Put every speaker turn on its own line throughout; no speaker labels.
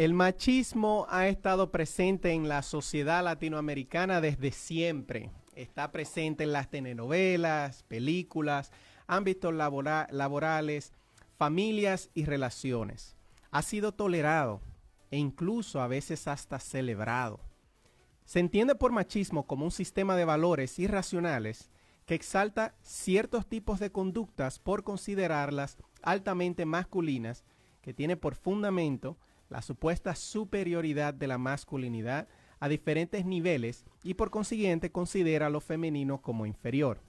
El machismo ha estado presente en la sociedad latinoamericana desde siempre. Está presente en las telenovelas, películas, ámbitos laborales, familias y relaciones. Ha sido tolerado e incluso a veces hasta celebrado. Se entiende por machismo como un sistema de valores irracionales que exalta ciertos tipos de conductas por considerarlas altamente masculinas, que tiene por fundamento la supuesta superioridad de la masculinidad a diferentes niveles y por consiguiente considera lo femenino como inferior.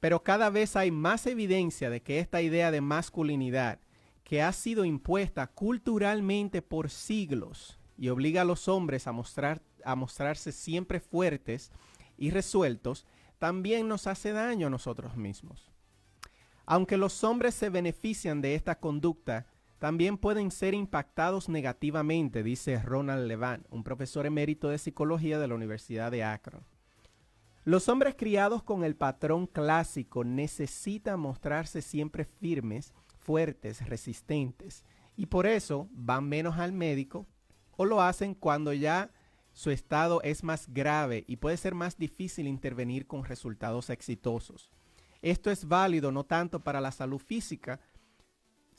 Pero cada vez hay más evidencia de que esta idea de masculinidad, que ha sido impuesta culturalmente por siglos y obliga a los hombres a, mostrar, a mostrarse siempre fuertes y resueltos, también nos hace daño a nosotros mismos. Aunque los hombres se benefician de esta conducta, también pueden ser impactados negativamente, dice Ronald Levant, un profesor emérito de psicología de la Universidad de Akron. Los hombres criados con el patrón clásico necesitan mostrarse siempre firmes, fuertes, resistentes, y por eso van menos al médico o lo hacen cuando ya su estado es más grave y puede ser más difícil intervenir con resultados exitosos. Esto es válido no tanto para la salud física,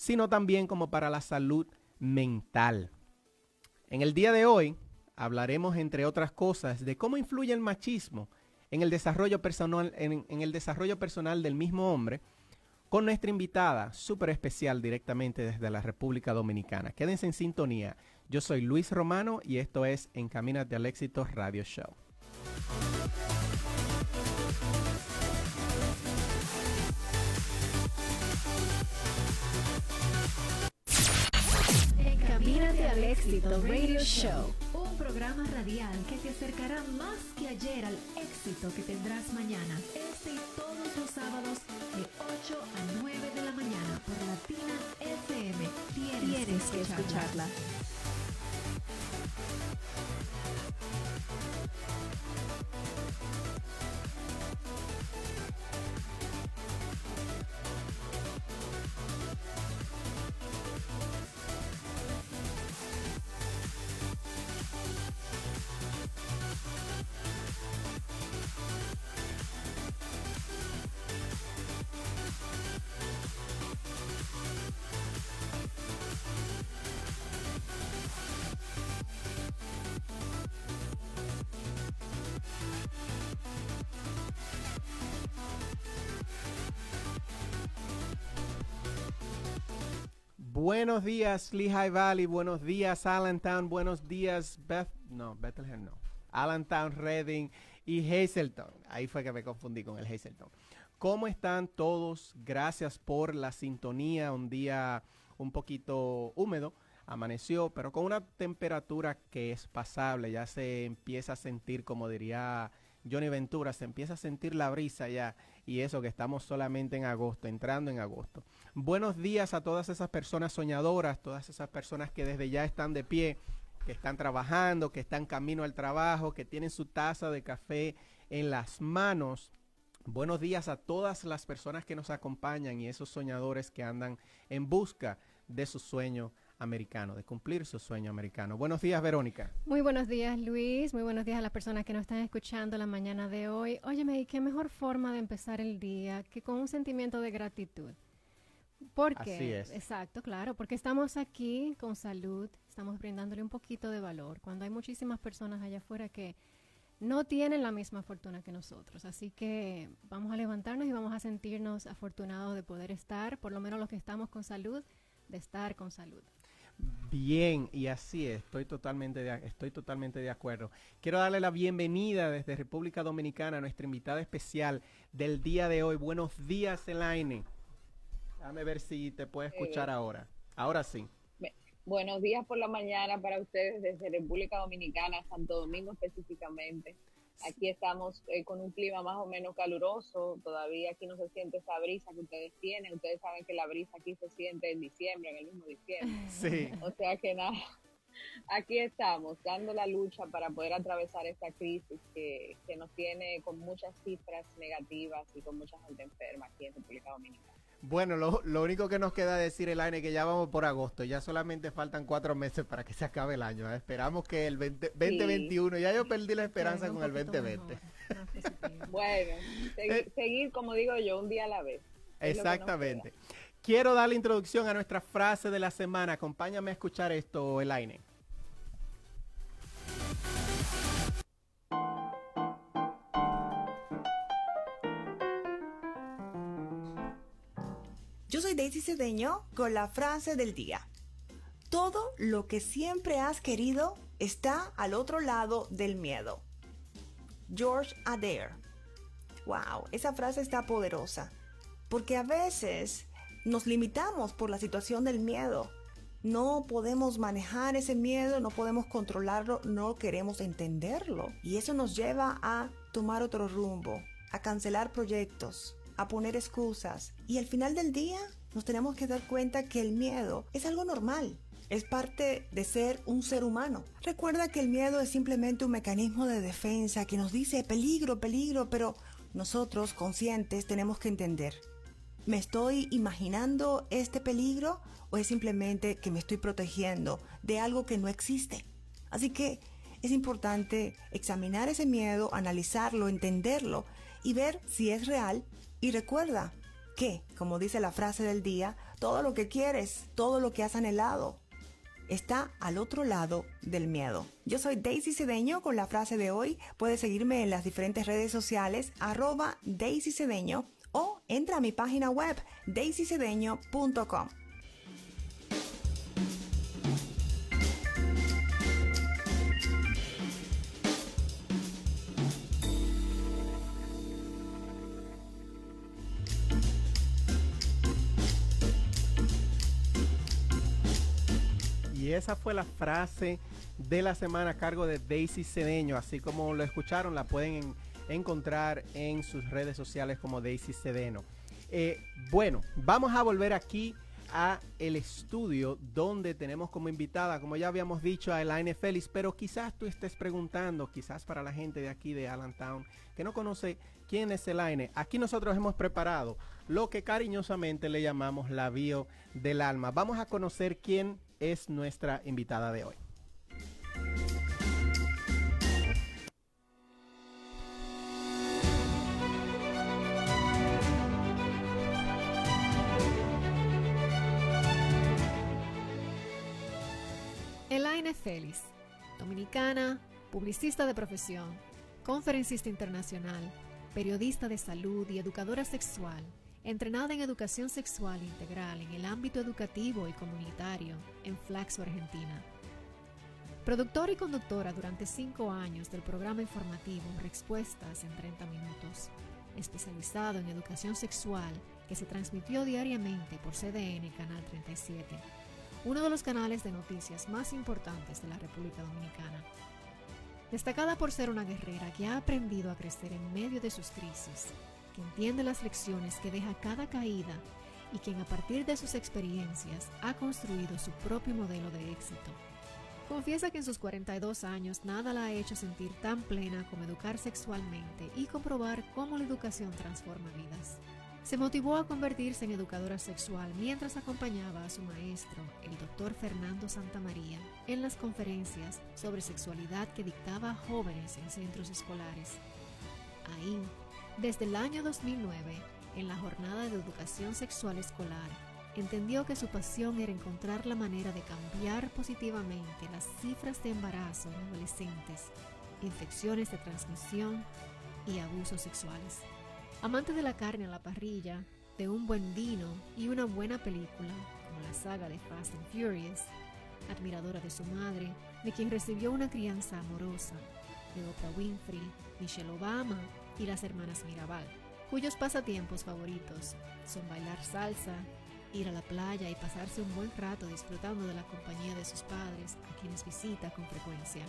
sino también como para la salud mental. En el día de hoy hablaremos, entre otras cosas, de cómo influye el machismo en el desarrollo personal, en, el desarrollo personal del mismo hombre, con nuestra invitada súper especial directamente desde la República Dominicana. Quédense en sintonía. Yo soy Luis Romano y esto es Encamínate al Éxito Radio Show.
Al éxito Radio Show. Un programa radial que te acercará más que ayer al éxito que tendrás mañana. Este y todos los sábados de 8 a 9 de la mañana por Latina FM. Tienes, que escucharla.
Buenos días, Lehigh Valley. Buenos días, Allentown. Buenos días, Beth. No, Bethlehem no. Allentown, Reading y Hazelton. Ahí fue que me confundí con el Hazelton. ¿Cómo están todos? Gracias por la sintonía. Un día un poquito húmedo. Amaneció, pero con una temperatura que es pasable. Ya se empieza a sentir, como diría Johnny Ventura, se empieza a sentir la brisa ya. Y eso que estamos solamente en agosto, entrando en agosto. Buenos días a todas esas personas soñadoras, todas esas personas que desde ya están de pie, que están trabajando, que están camino al trabajo, que tienen su taza de café en las manos. Buenos días a todas las personas que nos acompañan y esos soñadores que andan en busca de su sueño americano, de cumplir su sueño americano. Buenos días, Verónica.
Muy buenos días, Luis. Muy buenos días a las personas que nos están escuchando la mañana de hoy. Óyeme, qué mejor forma de empezar el día que con un sentimiento de gratitud. Porque,
Así es.
exacto, claro, porque estamos aquí con salud, estamos brindándole un poquito de valor, cuando hay muchísimas personas allá afuera que no tienen la misma fortuna que nosotros. Así que vamos a levantarnos y vamos a sentirnos afortunados de poder estar, por lo menos los que estamos con salud, de estar con salud.
Bien, y así es, estoy totalmente, de, estoy totalmente de acuerdo. Quiero darle la bienvenida desde República Dominicana a nuestra invitada especial del día de hoy. Buenos días, Elaine. Déjame ver si te puedo escuchar
Eh,
ahora. Ahora sí.
Buenos días por la mañana para ustedes desde República Dominicana, Santo Domingo específicamente. Aquí estamos eh, con un clima más o menos caluroso, todavía aquí no se siente esa brisa que ustedes tienen. Ustedes saben que la brisa aquí se siente en diciembre, en el mismo diciembre.
Sí.
O sea que nada, aquí estamos dando la lucha para poder atravesar esta crisis que, que nos tiene con muchas cifras negativas y con mucha gente enferma aquí en República Dominicana.
Bueno, lo, lo único que nos queda decir, Elaine, es que ya vamos por agosto. Ya solamente faltan cuatro meses para que se acabe el año. ¿eh? Esperamos que el 20 2021, ya yo perdí la esperanza con el
poquito
2020.
mejor, más positivo.
Bueno, segui-
Eh.
seguir, como digo yo, un día a la vez. Que
Exactamente. Quiero dar la introducción a nuestra frase de la semana. Acompáñame a escuchar esto, Elaine.
Soy Daisy Cedeño con la frase del día. Todo lo que siempre has querido está al otro lado del miedo. George Adair. Wow, esa frase está poderosa. Porque a veces nos limitamos por la situación del miedo. No podemos manejar ese miedo, no podemos controlarlo, no queremos entenderlo. Y eso nos lleva a tomar otro rumbo, a cancelar proyectos, a poner excusas. Y al final del día nos tenemos que dar cuenta que el miedo es algo normal. Es parte de ser un ser humano. Recuerda que el miedo es simplemente un mecanismo de defensa que nos dice peligro, peligro, pero nosotros conscientes tenemos que entender. ¿Me estoy imaginando este peligro o es simplemente que me estoy protegiendo de algo que no existe? Así que es importante examinar ese miedo, analizarlo, entenderlo y ver si es real. Y recuerda que, como dice la frase del día, todo lo que quieres, todo lo que has anhelado, está al otro lado del miedo. Yo soy Daisy Cedeño con la frase de hoy. Puedes seguirme en las diferentes redes sociales arroba Daisy Cedeño o entra a mi página web daisycedeño.com.
Esa fue la frase de la semana a cargo de Daisy Cedeño. Así como lo escucharon, la pueden en- encontrar en sus redes sociales como Daisy Cedeno. Eh, bueno, vamos a volver aquí a el estudio donde tenemos como invitada, como ya habíamos dicho, a Elaine Félix, pero quizás tú estés preguntando, quizás para la gente de aquí de Allentown, que no conoce quién es Elaine. Aquí nosotros hemos preparado lo que cariñosamente le llamamos la bio del alma. Vamos a conocer quién es nuestra invitada de hoy.
Elaine Félix, dominicana, publicista de profesión, conferencista internacional, periodista de salud y educadora sexual, entrenada en educación sexual integral en el ámbito educativo y comunitario en Flaxo, Argentina. Productora y conductora durante cinco años del programa informativo Respuestas en 30 Minutos, especializado en educación sexual que se transmitió diariamente por CDN Canal 37 uno de los canales de noticias más importantes de la República Dominicana. Destacada por ser una guerrera que ha aprendido a crecer en medio de sus crisis, que entiende las lecciones que deja cada caída y quien a partir de sus experiencias ha construido su propio modelo de éxito. Confiesa que en sus 42 años nada la ha hecho sentir tan plena como educar sexualmente y comprobar cómo la educación transforma vidas. Se motivó a convertirse en educadora sexual mientras acompañaba a su maestro, el doctor Fernando Santamaría, en las conferencias sobre sexualidad que dictaba a jóvenes en centros escolares. Ahí, desde el año 2009, en la jornada de educación sexual escolar, entendió que su pasión era encontrar la manera de cambiar positivamente las cifras de embarazo en adolescentes, infecciones de transmisión y abusos sexuales. Amante de la carne a la parrilla, de un buen vino y una buena película, como la saga de Fast and Furious, admiradora de su madre, de quien recibió una crianza amorosa, de Oprah Winfrey, Michelle Obama y las hermanas Mirabal, cuyos pasatiempos favoritos son bailar salsa, ir a la playa y pasarse un buen rato disfrutando de la compañía de sus padres, a quienes visita con frecuencia.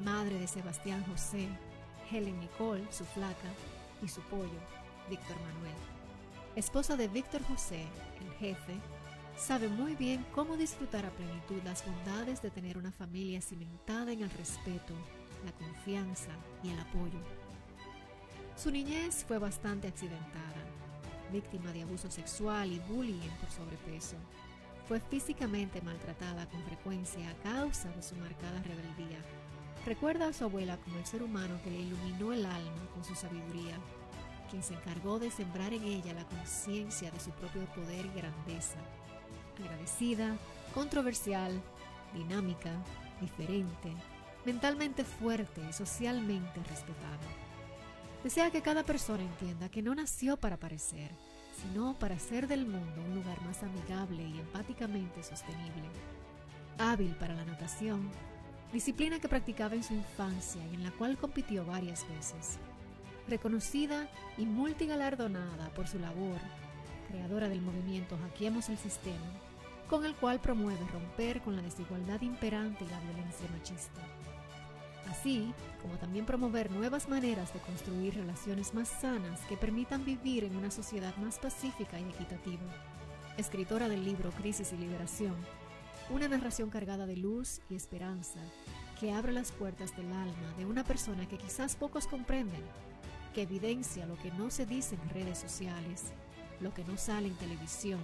Madre de Sebastián José, Helen Nicole, su flaca, y su pollo, Víctor Manuel. Esposa de Víctor José, el jefe, sabe muy bien cómo disfrutar a plenitud las bondades de tener una familia cimentada en el respeto, la confianza y el apoyo. Su niñez fue bastante accidentada, víctima de abuso sexual y bullying por sobrepeso. Fue físicamente maltratada con frecuencia a causa de su marcada rebeldía. Recuerda a su abuela como el ser humano que le iluminó el alma con su sabiduría, quien se encargó de sembrar en ella la conciencia de su propio poder y grandeza. Agradecida, controversial, dinámica, diferente, mentalmente fuerte y socialmente respetada. Desea que cada persona entienda que no nació para parecer, sino para hacer del mundo un lugar más amigable y empáticamente sostenible. Hábil para la natación, disciplina que practicaba en su infancia y en la cual compitió varias veces. Reconocida y multigalardonada por su labor, creadora del movimiento Hackeemos el Sistema, con el cual promueve romper con la desigualdad imperante y la violencia machista así como también promover nuevas maneras de construir relaciones más sanas que permitan vivir en una sociedad más pacífica y equitativa. Escritora del libro Crisis y Liberación, una narración cargada de luz y esperanza que abre las puertas del alma de una persona que quizás pocos comprenden, que evidencia lo que no se dice en redes sociales, lo que no sale en televisión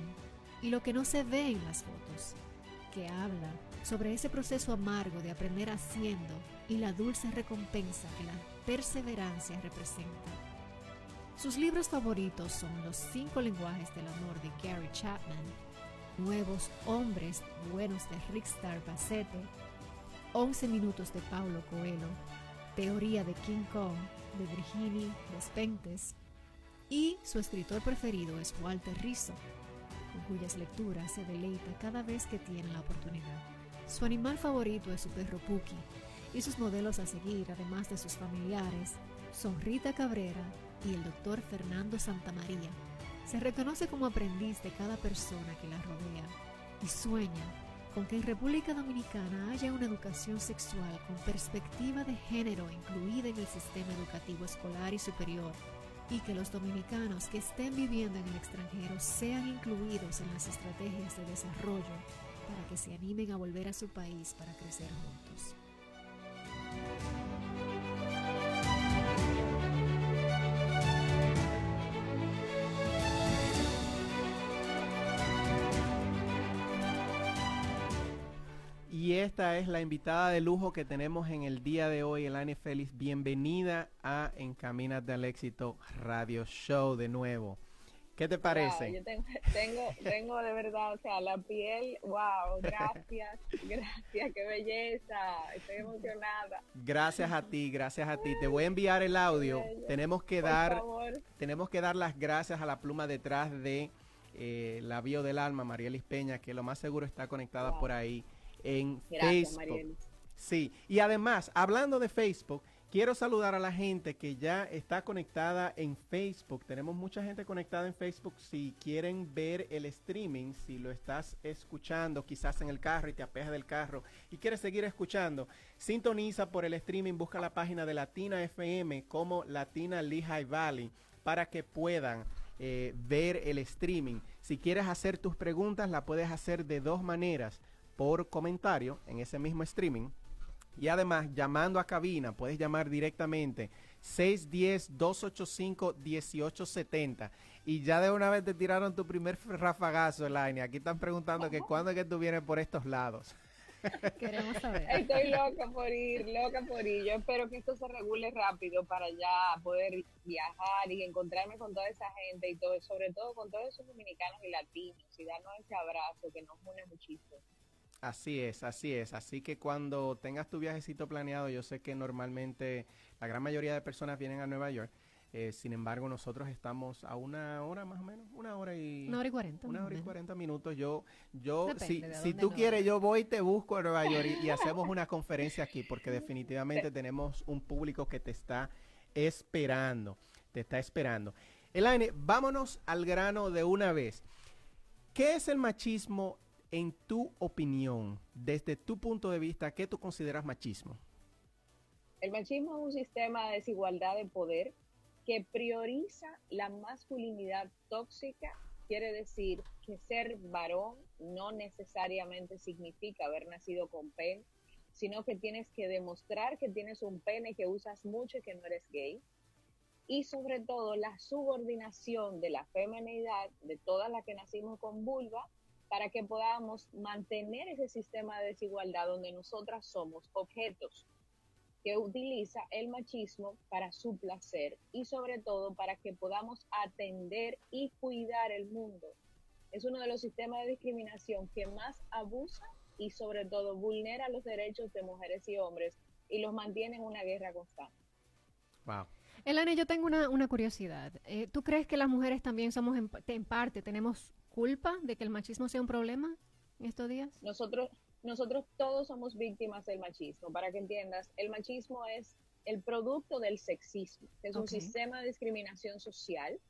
y lo que no se ve en las fotos, que habla sobre ese proceso amargo de aprender haciendo y la dulce recompensa que la perseverancia representa. Sus libros favoritos son Los cinco lenguajes del amor de Gary Chapman, Nuevos hombres buenos de Rick Starr-Bassette, 11 minutos de Paulo Coelho, Teoría de King Kong de Virginie Despentes y su escritor preferido es Walter Rizzo, con cuyas lecturas se deleita cada vez que tiene la oportunidad. Su animal favorito es su perro Puki, y sus modelos a seguir, además de sus familiares, son Rita Cabrera y el doctor Fernando Santamaría. Se reconoce como aprendiz de cada persona que la rodea y sueña con que en República Dominicana haya una educación sexual con perspectiva de género incluida en el sistema educativo escolar y superior y que los dominicanos que estén viviendo en el extranjero sean incluidos en las estrategias de desarrollo para que se animen a volver a su país para crecer juntos.
Esta es la invitada de lujo que tenemos en el día de hoy, Elane Félix. Bienvenida a Encamínate al Éxito Radio Show de nuevo. ¿Qué te parece?
yo tengo, tengo, de verdad, o sea, la piel, wow, gracias, gracias, qué belleza, estoy emocionada.
Gracias a ti, gracias a ti. Te voy a enviar el audio. Tenemos que dar, tenemos que dar las gracias a la pluma detrás de eh, la bio del alma, Marielis Peña, que lo más seguro está conectada por ahí en Facebook. Sí, y además, hablando de Facebook, quiero saludar a la gente que ya está conectada en Facebook. Tenemos mucha gente conectada en Facebook. Si quieren ver el streaming, si lo estás escuchando quizás en el carro y te apejas del carro y quieres seguir escuchando, sintoniza por el streaming, busca la página de Latina FM como Latina Lehigh Valley para que puedan eh, ver el streaming. Si quieres hacer tus preguntas, la puedes hacer de dos maneras por comentario en ese mismo streaming. Y además, llamando a cabina, puedes llamar directamente 610-285-1870. Y ya de una vez te tiraron tu primer rafagazo, Elaine. Aquí están preguntando que cuándo es que tú vienes por estos lados.
Queremos saber.
Estoy loca por ir, loca por ir. Yo espero que esto se regule rápido para ya poder viajar y encontrarme con toda esa gente y todo, sobre todo con todos esos dominicanos y latinos y darnos ese abrazo que nos une muchísimo.
Así es, así es. Así que cuando tengas tu viajecito planeado, yo sé que normalmente la gran mayoría de personas vienen a Nueva York. Eh, sin embargo, nosotros estamos a una hora más o menos, una hora y...
Una hora y cuarenta.
Una hora y cuarenta minutos. Yo, yo
Depende
si, si tú quieres, yo voy y te busco a Nueva York y, y hacemos una conferencia aquí porque definitivamente tenemos un público que te está esperando, te está esperando. Elaine, vámonos al grano de una vez. ¿Qué es el machismo en tu opinión? Desde tu punto de vista, ¿qué tú consideras machismo?
El machismo es un sistema de desigualdad de poder que prioriza la masculinidad tóxica. Quiere decir que ser varón no necesariamente significa haber nacido con pene, sino que tienes que demostrar que tienes un pene que usas mucho y que no eres gay. Y sobre todo la subordinación de la feminidad de todas las que nacimos con vulva para que podamos mantener ese sistema de desigualdad donde nosotras somos objetos que utiliza el machismo para su placer y sobre todo para que podamos atender y cuidar el mundo. Es uno de los sistemas de discriminación que más abusa y sobre todo vulnera los derechos de mujeres y hombres y los mantiene en una guerra constante.
Wow.
Elane, yo tengo una, una curiosidad. Eh, ¿Tú crees que las mujeres también somos, en, en parte, tenemos culpa de que el machismo sea un problema en estos días?
Nosotros, nosotros todos somos víctimas del machismo. Para que entiendas, el machismo es el producto del sexismo, que es un sistema de discriminación social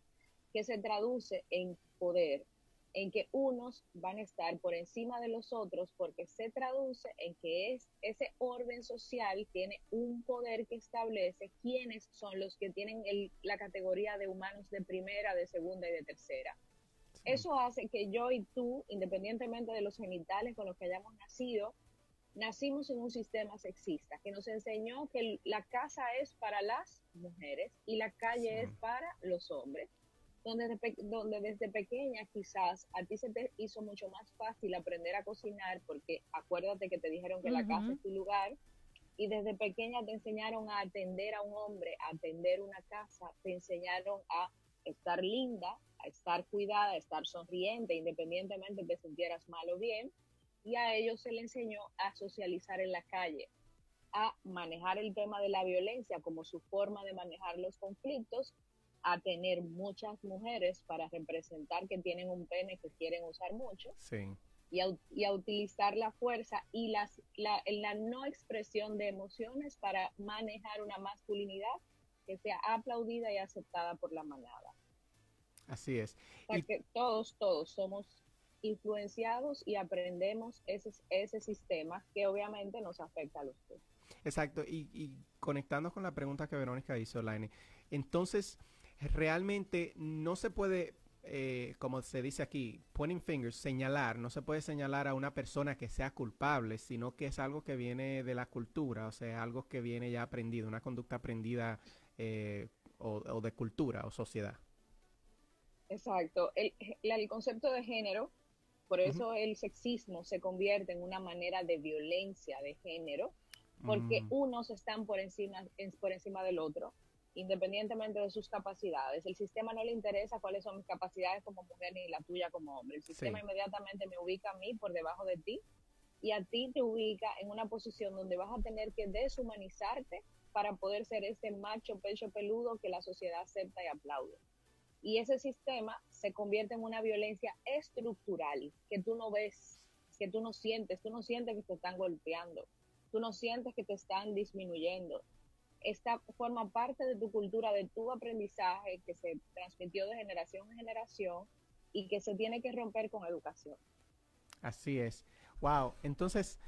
que se traduce en poder, en que unos van a estar por encima de los otros porque se traduce en que es, ese orden social tiene un poder que establece quiénes son los que tienen el- la categoría de humanos de primera, de segunda y de tercera. Eso hace que yo y tú, independientemente de los genitales con los que hayamos nacido, nacimos en un sistema sexista que nos enseñó que la casa es para las mujeres y la calle
Sí.
es para los hombres. Donde, de pe- donde desde pequeña quizás a ti se te hizo mucho más fácil aprender a cocinar porque acuérdate que te dijeron que la casa es tu lugar y desde pequeña te enseñaron a atender a un hombre, a atender una casa, te enseñaron a estar linda, a estar cuidada, a estar sonriente, independientemente te sintieras mal o bien, y a ellos se les enseñó a socializar en la calle, a manejar el tema de la violencia como su forma de manejar los conflictos, a tener muchas mujeres para representar que tienen un pene que quieren usar mucho,
Sí.
y a, y a utilizar la fuerza y las, la, la no expresión de emociones para manejar una masculinidad que sea aplaudida y aceptada por la manada.
Así es.
O sea
Y-
que todos, todos somos influenciados y aprendemos ese, ese sistema que obviamente nos afecta a los dos.
Exacto, y, y conectando con la pregunta que Verónica hizo, Laine, entonces realmente no se puede, eh, como se dice aquí, pointing fingers, señalar, no se puede señalar a una persona que sea culpable, sino que es algo que viene de la cultura, o sea, algo que viene ya aprendido, una conducta aprendida eh, o, o de cultura o sociedad.
Exacto. El, el concepto de género, por eso el sexismo se convierte en una manera de violencia de género, porque
Mm,
unos están por encima, en- por encima del otro, independientemente de sus capacidades. El sistema no le interesa cuáles son mis capacidades como mujer ni la tuya como hombre. El sistema
Sí.
inmediatamente me ubica a mí por debajo de ti y a ti te ubica en una posición donde vas a tener que deshumanizarte para poder ser ese macho pecho peludo que la sociedad acepta y aplaude. Y ese sistema se convierte en una violencia estructural que tú no ves, que tú no sientes, tú no sientes que te están golpeando, tú no sientes que te están disminuyendo. Esta forma parte de tu cultura, de tu aprendizaje que se transmitió de generación en generación y que se tiene que romper con educación.
Así es. Wow. Entonces,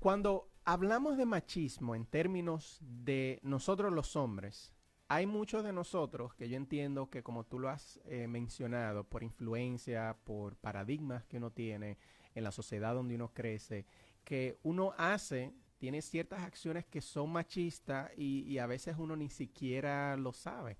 cuando hablamos de machismo en términos de nosotros los hombres, hay muchos de nosotros que yo entiendo que como tú lo has eh, mencionado, por influencia, por paradigmas que uno tiene en la sociedad donde uno crece, que uno hace, tiene ciertas acciones que son machistas y, y a veces uno ni siquiera lo sabe.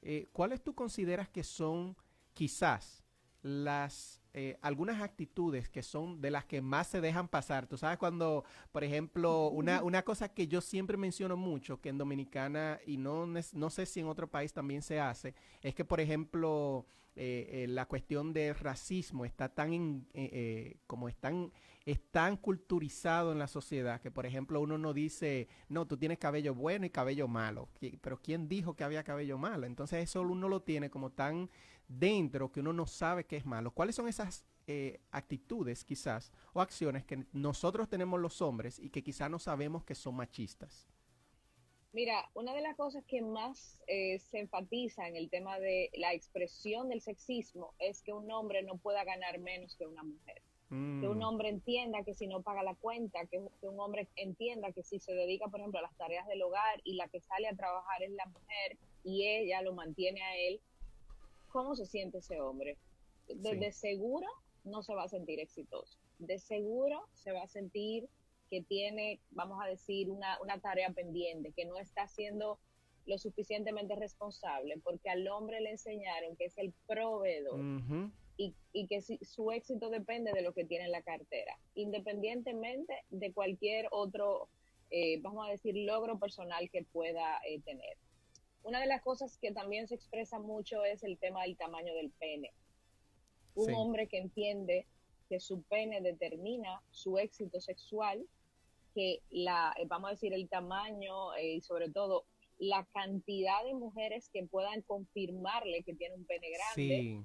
Eh, ¿Cuáles tú consideras que son quizás las eh, algunas actitudes que son de las que más se dejan pasar. Tú sabes cuando, por ejemplo, una, una cosa que yo siempre menciono mucho, que en Dominicana, y no, no sé si en otro país también se hace, es que, por ejemplo, eh, eh, la cuestión del racismo está tan, en- eh, eh, como están es tan culturizado en la sociedad que, por ejemplo, uno no dice, no, tú tienes cabello bueno y cabello malo. Pero ¿quién dijo que había cabello malo? Entonces eso uno lo tiene como tan dentro que uno no sabe qué es malo. ¿Cuáles son esas eh, actitudes quizás o acciones que nosotros tenemos los hombres y que quizás no sabemos que son machistas?
Mira, una de las cosas que más eh, se enfatiza en el tema de la expresión del sexismo es que un hombre no pueda ganar menos que una mujer. Que un mm. hombre entienda que si no paga la cuenta, que, un hombre entienda que si se dedica, por ejemplo, a las tareas del hogar y la que sale a trabajar es la mujer y ella lo mantiene a él, ¿cómo se siente ese hombre? De, seguro no se va a sentir exitoso. De seguro se va a sentir que tiene, vamos a decir, una, una tarea pendiente, que no está siendo lo suficientemente responsable, porque al hombre le enseñaron que es el proveedor y, que su éxito depende de lo que tiene en la cartera, independientemente de cualquier otro, eh, vamos a decir, logro personal que pueda eh, tener. Una de las cosas que también se expresa mucho es el tema del tamaño del pene. Un hombre que entiende que su pene determina su éxito sexual, que la, eh, vamos a decir, el tamaño y sobre todo la cantidad de mujeres que puedan confirmarle que tiene un pene grande.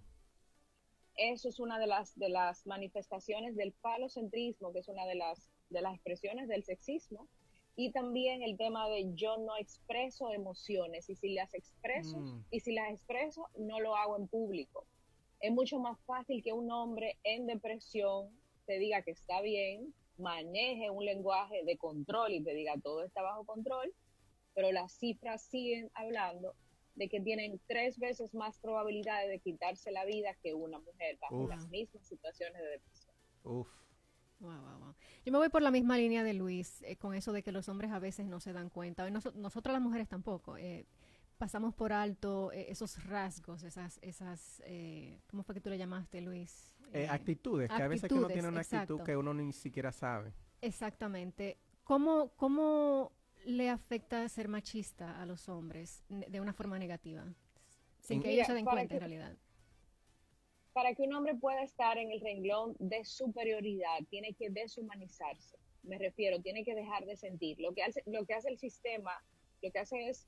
Eso es una de las, de las manifestaciones del falocentrismo, que es una de las, de las expresiones del sexismo. Y también el tema de yo no expreso emociones y si las expreso, mm. y si las expreso, no lo hago en público. Es mucho más fácil que un hombre en depresión te diga que está bien, maneje un lenguaje de control y te diga todo está bajo control, pero las cifras siguen hablando de que tienen tres veces más probabilidades de quitarse la vida que una mujer bajo las mismas situaciones de depresión. Uf.
Yo me voy por la misma línea de Luis, eh, con eso de que los hombres a veces no se dan cuenta, nosotras las mujeres tampoco. Eh, pasamos por alto eh, esos rasgos, esas, esas ¿cómo fue que tú le llamaste, Luis?
actitudes, que a veces que uno tiene una actitud que uno ni siquiera sabe.
Exactamente. ¿Cómo, cómo le afecta ser machista a los hombres de una forma negativa? Sin que ellos se den cuenta en realidad.
Para que un hombre pueda estar en el renglón de superioridad, tiene que deshumanizarse. Me refiero, tiene que dejar de sentir. Lo que hace, lo que hace el sistema, lo que hace es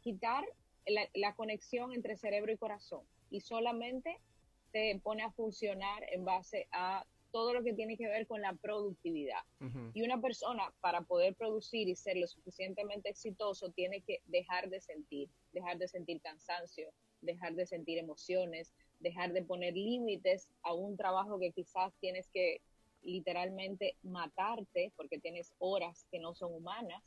quitar la, la conexión entre cerebro y corazón y solamente te pone a funcionar en base a todo lo que tiene que ver con la productividad. Y una persona para poder producir y ser lo suficientemente exitoso tiene que dejar de sentir, dejar de sentir cansancio, dejar de sentir emociones, dejar de poner límites a un trabajo que quizás tienes que literalmente matarte porque tienes horas que no son humanas.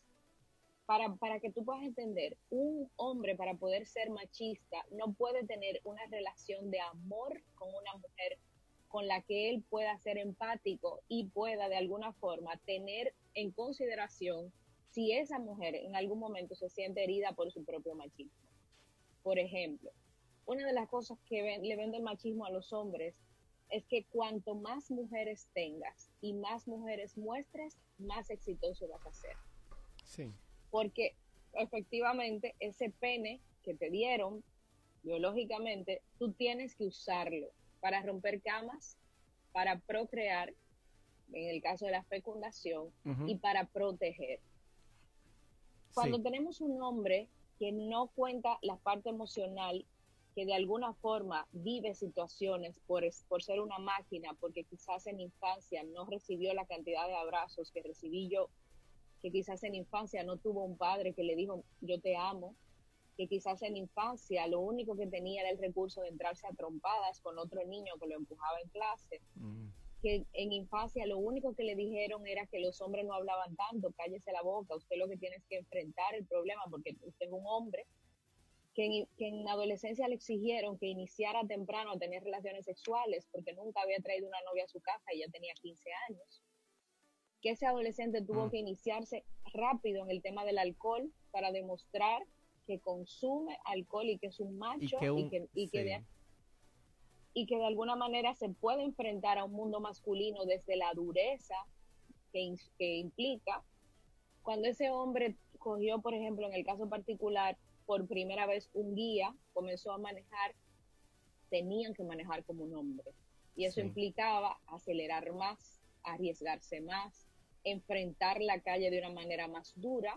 Para, para que tú puedas entender, un hombre para poder ser machista no puede tener una relación de amor con una mujer con la que él pueda ser empático y pueda de alguna forma tener en consideración si esa mujer en algún momento se siente herida por su propio machismo. Por ejemplo, una de las cosas que le vende el machismo a los hombres es que cuanto más mujeres tengas y más mujeres muestres, más exitoso vas a ser. Sí. Porque efectivamente ese pene que te dieron biológicamente, tú tienes que usarlo para romper camas, para procrear, en el caso de la fecundación, y para proteger. Cuando tenemos un hombre que no cuenta la parte emocional, que de alguna forma vive situaciones por, por ser una máquina, porque quizás en infancia no recibió la cantidad de abrazos que recibí yo, que quizás en infancia no tuvo un padre que le dijo yo te amo, que quizás en infancia lo único que tenía era el recurso de entrarse a trompadas con otro niño que lo empujaba en clase, mm. que en infancia lo único que le dijeron era que los hombres no hablaban tanto, cállese la boca, usted lo que tiene es que enfrentar el problema porque usted es un hombre, que en, que en adolescencia le exigieron que iniciara temprano a tener relaciones sexuales porque nunca había traído una novia a su casa y ya tenía 15 años que ese adolescente tuvo mm. que iniciarse rápido en el tema del alcohol para demostrar que consume alcohol y que es un macho y que, y que, de, y que de alguna manera se puede enfrentar a un mundo masculino desde la dureza que, que implica. Cuando ese hombre cogió, por ejemplo, en el caso particular, por primera vez un guía, comenzó a manejar, tenían que manejar como un hombre. Y eso implicaba acelerar más, arriesgarse más, enfrentar la calle de una manera más dura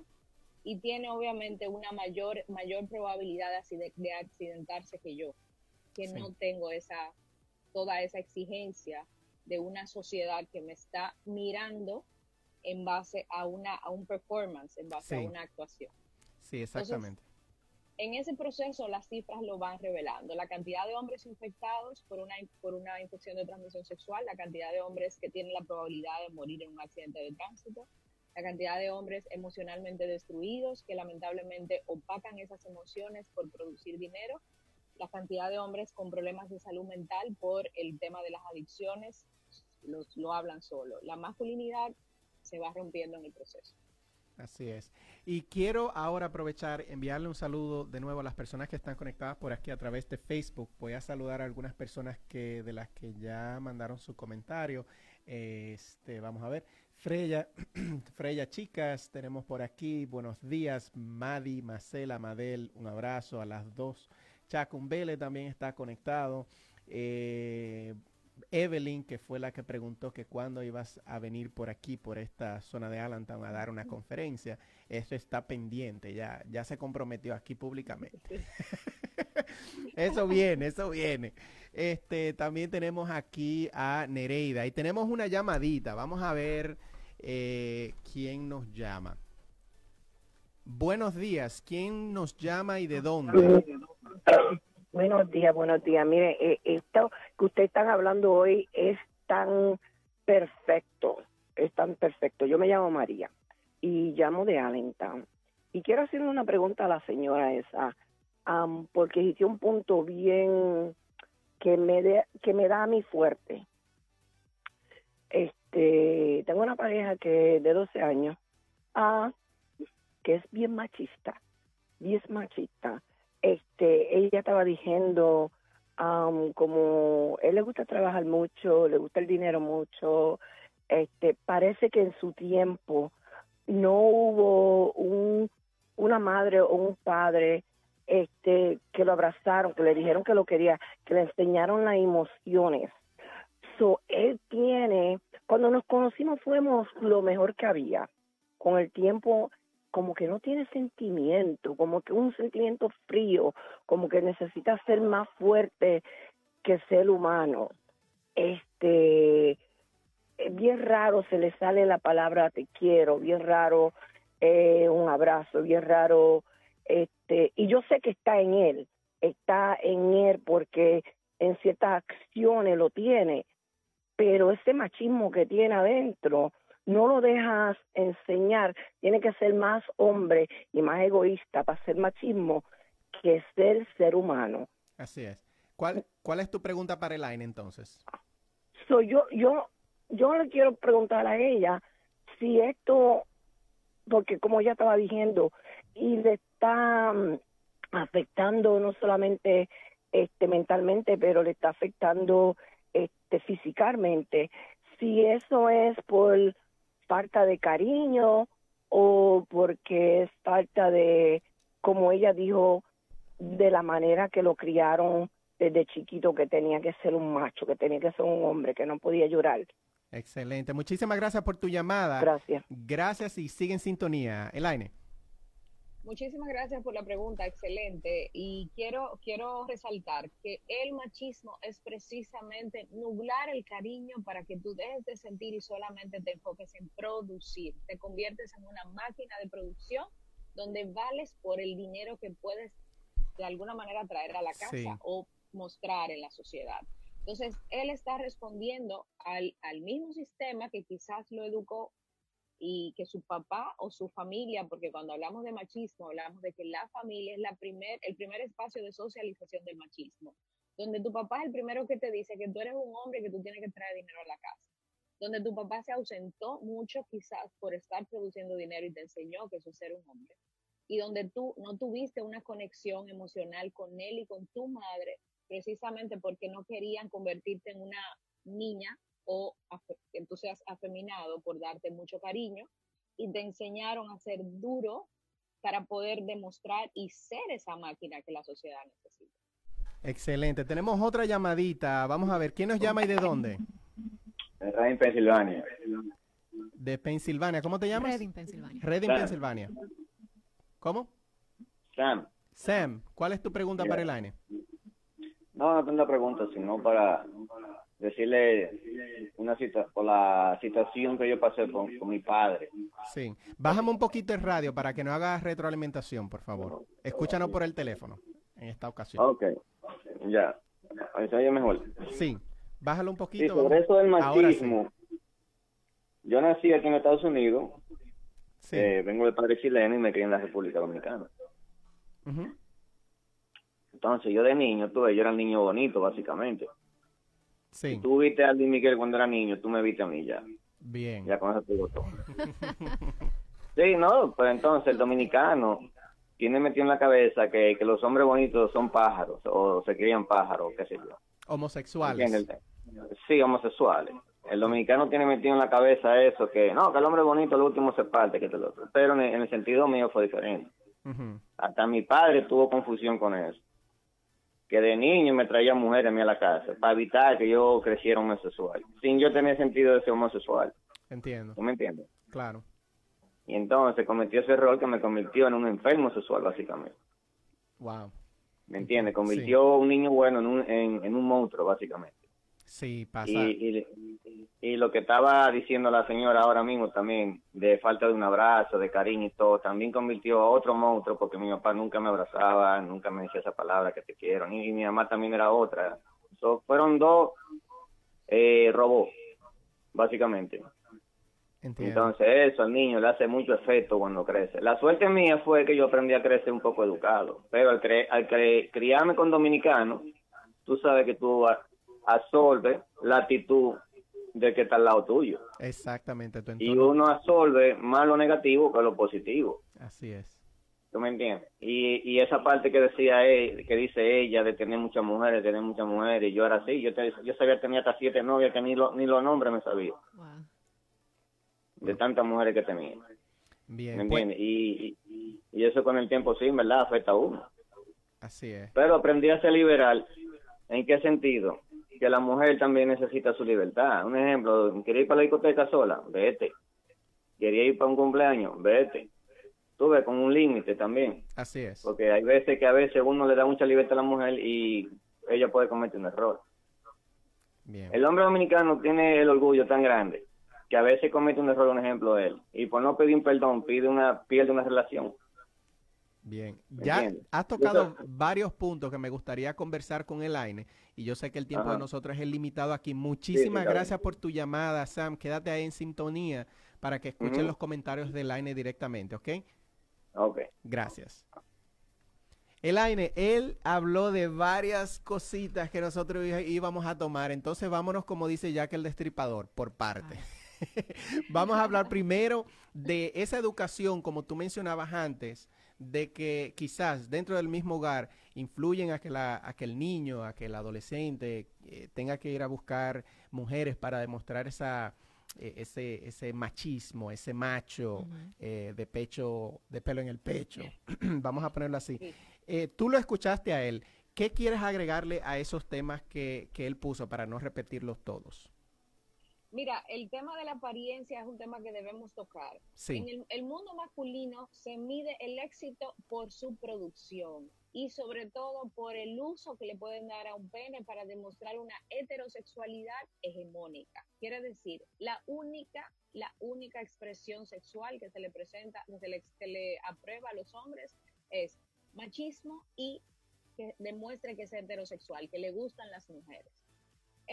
y tiene obviamente una mayor, mayor probabilidad de, accidentarse que yo, que no tengo esa, toda esa exigencia de una sociedad que me está mirando en base a una a un performance, en base a una actuación.
Sí, exactamente.
En ese proceso las cifras lo van revelando. La cantidad de hombres infectados por una, por una infección de transmisión sexual, la cantidad de hombres que tienen la probabilidad de morir en un accidente de tránsito, la cantidad de hombres emocionalmente destruidos que lamentablemente opacan esas emociones por producir dinero, la cantidad de hombres con problemas de salud mental por el tema de las adicciones, los, lo hablan solo. La masculinidad se va rompiendo en el proceso.
Así es. Y quiero ahora aprovechar, enviarle un saludo de nuevo a las personas que están conectadas por aquí a través de Facebook. Voy a saludar a algunas personas que de las que ya mandaron su comentario. Este, vamos a ver. Freya, Freya chicas, tenemos por aquí, buenos días, Madi, Marcela, Madel, un abrazo a las dos. Chacumbele también está conectado. Eh, Evelyn, que fue la que preguntó que cuándo ibas a venir por aquí, por esta zona de Allentown, a dar una conferencia. Eso está pendiente, ya, ya se comprometió aquí públicamente. eso viene, eso viene. Este, también tenemos aquí a Nereida y tenemos una llamadita. Vamos a ver eh, quién nos llama. Buenos días, ¿quién nos llama y de dónde?
Buenos días, buenos días. Mire, eh, esto que ustedes están hablando hoy es tan perfecto, es tan perfecto. Yo me llamo María y llamo de Allentown. Y quiero hacerle una pregunta a la señora esa, porque hice un punto bien que me, que me da a mí fuerte. Este, tengo una pareja que de 12 años, ah, que es bien machista, bien machista. Este, ella estaba diciendo como él le gusta trabajar mucho, le gusta el dinero mucho, este, parece que en su tiempo no hubo un, una madre o un padre este, que lo abrazaron, que le dijeron que lo quería, que le enseñaron las emociones. So, él tiene cuando nos conocimos fuimos lo mejor que había. Con el tiempo, como que no tiene sentimiento, como que un sentimiento frío, como que necesita ser más fuerte que ser humano. Este, bien raro se le sale la palabra te quiero, bien raro eh, un abrazo, bien raro, este, y yo sé que está en él, está en él porque en ciertas acciones lo tiene, pero ese machismo que tiene adentro no lo dejas enseñar, tiene que ser más hombre y más egoísta para ser machismo que ser ser humano.
Así es. ¿Cuál, cuál es tu pregunta para Elaine entonces?
So, yo, yo, yo le quiero preguntar a ella si esto, porque como ella estaba diciendo, y le está mm, afectando no solamente este mentalmente, pero le está afectando este, físicamente, si eso es por falta de cariño o porque es falta de, como ella dijo, de la manera que lo criaron desde chiquito, que tenía que ser un macho, que tenía que ser un hombre, que no podía llorar.
Excelente. Muchísimas gracias por tu llamada.
Gracias.
Gracias y sigue en sintonía. Elaine.
Muchísimas gracias por la pregunta, excelente. Y quiero, quiero resaltar que el machismo es precisamente nublar el cariño para que tú dejes de sentir y solamente te enfoques en producir. Te conviertes en una máquina de producción donde vales por el dinero que puedes de alguna manera traer a la casa o mostrar en la sociedad. Entonces, él está respondiendo al, al mismo sistema que quizás lo educó y que su papá o su familia, porque cuando hablamos de machismo, hablamos de que la familia es la primer, el primer espacio de socialización del machismo, donde tu papá es el primero que te dice que tú eres un hombre y que tú tienes que traer dinero a la casa, donde tu papá se ausentó mucho quizás por estar produciendo dinero y te enseñó que eso es ser un hombre, y donde tú no tuviste una conexión emocional con él y con tu madre, precisamente porque no querían convertirte en una niña o que tú seas afeminado por darte mucho cariño y te enseñaron a ser duro para poder demostrar y ser esa máquina que la sociedad necesita.
Excelente. Tenemos otra llamadita. Vamos a ver, ¿quién nos llama y de dónde?
Reading, Pensilvania.
De Pensilvania. ¿Cómo te llamas?
Reading, Pensilvania.
Reading,
Sam.
Pensilvania. ¿Cómo?
Sam,
Sam, ¿cuál es tu pregunta
Ya.
para el AINE?
no, no tengo una pregunta, sino para decirle una cita por la situación que yo pasé con, con mi padre.
Sí. Bájame un poquito el radio para que no hagas retroalimentación, por favor. Escúchanos por el teléfono en esta ocasión.
Ok, ya. Ahí se oye mejor.
Sí. Bájalo un
Sí,
poquito.
sobre
vamos.
eso del
sí.
machismo. Yo nací aquí en Estados Unidos,
Sí.
eh, vengo de padre chileno y me crié en la República Dominicana. Entonces, yo de niño, tú ves, yo era un niño bonito, básicamente.
Sí.
Tú viste a Luis Miguel cuando era niño, tú me viste a mí ya.
Bien.
Ya con eso te digo todo. Sí, no, pero entonces el dominicano tiene metido en la cabeza que, que los hombres bonitos son pájaros, o se crían pájaros, qué sé yo.
Homosexuales.
Sí, homosexuales. El dominicano tiene metido en la cabeza eso, que no, que el hombre bonito el último se parte, que te lo. Pero en el, en el sentido mío fue diferente. Hasta mi padre tuvo confusión con eso. Que de niño me traía mujeres a mí a la casa para evitar que yo creciera homosexual, sin yo tener sentido de ser homosexual.
Entiendo.
¿Tú me entiendes?
Claro.
Y entonces cometió ese error que me convirtió en un enfermo sexual, básicamente.
Wow.
¿Me entiendes? Convirtió a un niño bueno en un, en, en un monstruo, básicamente.
Sí, pasa.
Y, y, y lo que estaba diciendo la señora ahora mismo también, de falta de un abrazo, de cariño y todo, también convirtió a otro monstruo, porque mi papá nunca me abrazaba, nunca me decía esa palabra que te quiero, y mi mamá también era otra. So, fueron dos eh, robots, básicamente.
Entiendo.
Entonces eso al niño le hace mucho efecto cuando crece. La suerte mía fue que yo aprendí a crecer un poco educado, pero al, cre- al cre- criarme con dominicanos, tú sabes que tú a- absorbes la actitud de que está al lado tuyo.
Exactamente. Tu
Y uno absorbe más lo negativo que lo positivo.
Así es.
¿Tú me entiendes? Y, y esa parte que decía él, que dice ella de tener muchas mujeres, tener muchas mujeres, yo era así, yo, te- yo sabía que tenía hasta siete novias que ni, lo- ni los nombres me sabía,
Wow.
de tantas mujeres que tenía.
Bien.
¿Me
pues,
entiendes? Y, y, y eso con el tiempo sí, en verdad, afecta a uno.
así es.
Pero aprendí a ser liberal. ¿En qué sentido? Que la mujer también necesita su libertad. Un ejemplo, ¿quería ir para la discoteca sola? Vete. ¿Quería ir para un cumpleaños? Vete. Tú ves, con un límite también.
Así es.
Porque hay veces que a veces uno le da mucha libertad a la mujer y ella puede cometer un error.
Bien.
El hombre dominicano tiene el orgullo tan grande que a veces comete un error, un ejemplo de él. Y por no pedir un perdón, pide una, pierde una relación.
Bien,
¿Me
ya
entiendes?
has tocado varios puntos que me gustaría conversar con el AINE y yo sé que el tiempo
Ajá.
de nosotros es limitado aquí. Muchísimas gracias por tu llamada, Sam. Quédate ahí en sintonía para que escuchen los comentarios del AINE directamente, ¿ok?
Ok.
Gracias. El AINE, él habló de varias cositas que nosotros íbamos a tomar, entonces vámonos, como dice Jack el Destripador, por parte. Vamos a hablar primero de esa educación, como tú mencionabas antes, de que quizás dentro del mismo hogar influyen a que, la, a que el niño, a que el adolescente eh, tenga que ir a buscar mujeres para demostrar esa, eh, ese, ese machismo, ese macho eh, de pecho, de pelo en el pecho. Vamos a ponerlo así.
Sí.
Eh, tú lo escuchaste a él. ¿Qué quieres agregarle a esos temas que, que él puso para no repetirlos todos?
Mira, el tema de la apariencia es un tema que debemos tocar. En
Sí,
el, el mundo masculino se mide el éxito por su producción y sobre todo por el uso que le pueden dar a un pene para demostrar una heterosexualidad hegemónica. Quiere decir, la única, la única expresión sexual que se le presenta, que se le, se le aprueba a los hombres es machismo y que demuestre que es heterosexual, que le gustan las mujeres.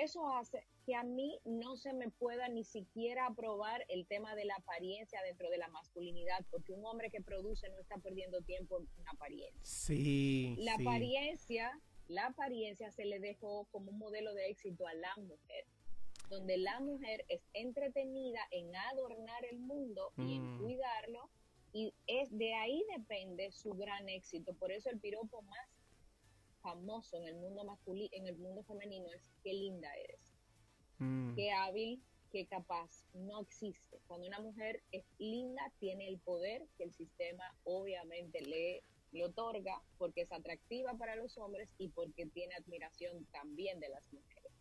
Eso hace que a mí no se me pueda ni siquiera aprobar el tema de la apariencia dentro de la masculinidad, porque un hombre que produce no está perdiendo tiempo en apariencia.
sí,
La
sí.
apariencia, la apariencia se le dejó como un modelo de éxito a la mujer, donde la mujer es entretenida en adornar el mundo y en
Mm.
cuidarlo, y es de ahí depende su gran éxito. Por eso el piropo más famoso en el mundo masculino, en el mundo femenino es qué linda eres
Mm,
qué hábil, qué capaz, no existe. Cuando una mujer es linda, tiene el poder que el sistema obviamente le, le otorga porque es atractiva para los hombres y porque tiene admiración también de las mujeres.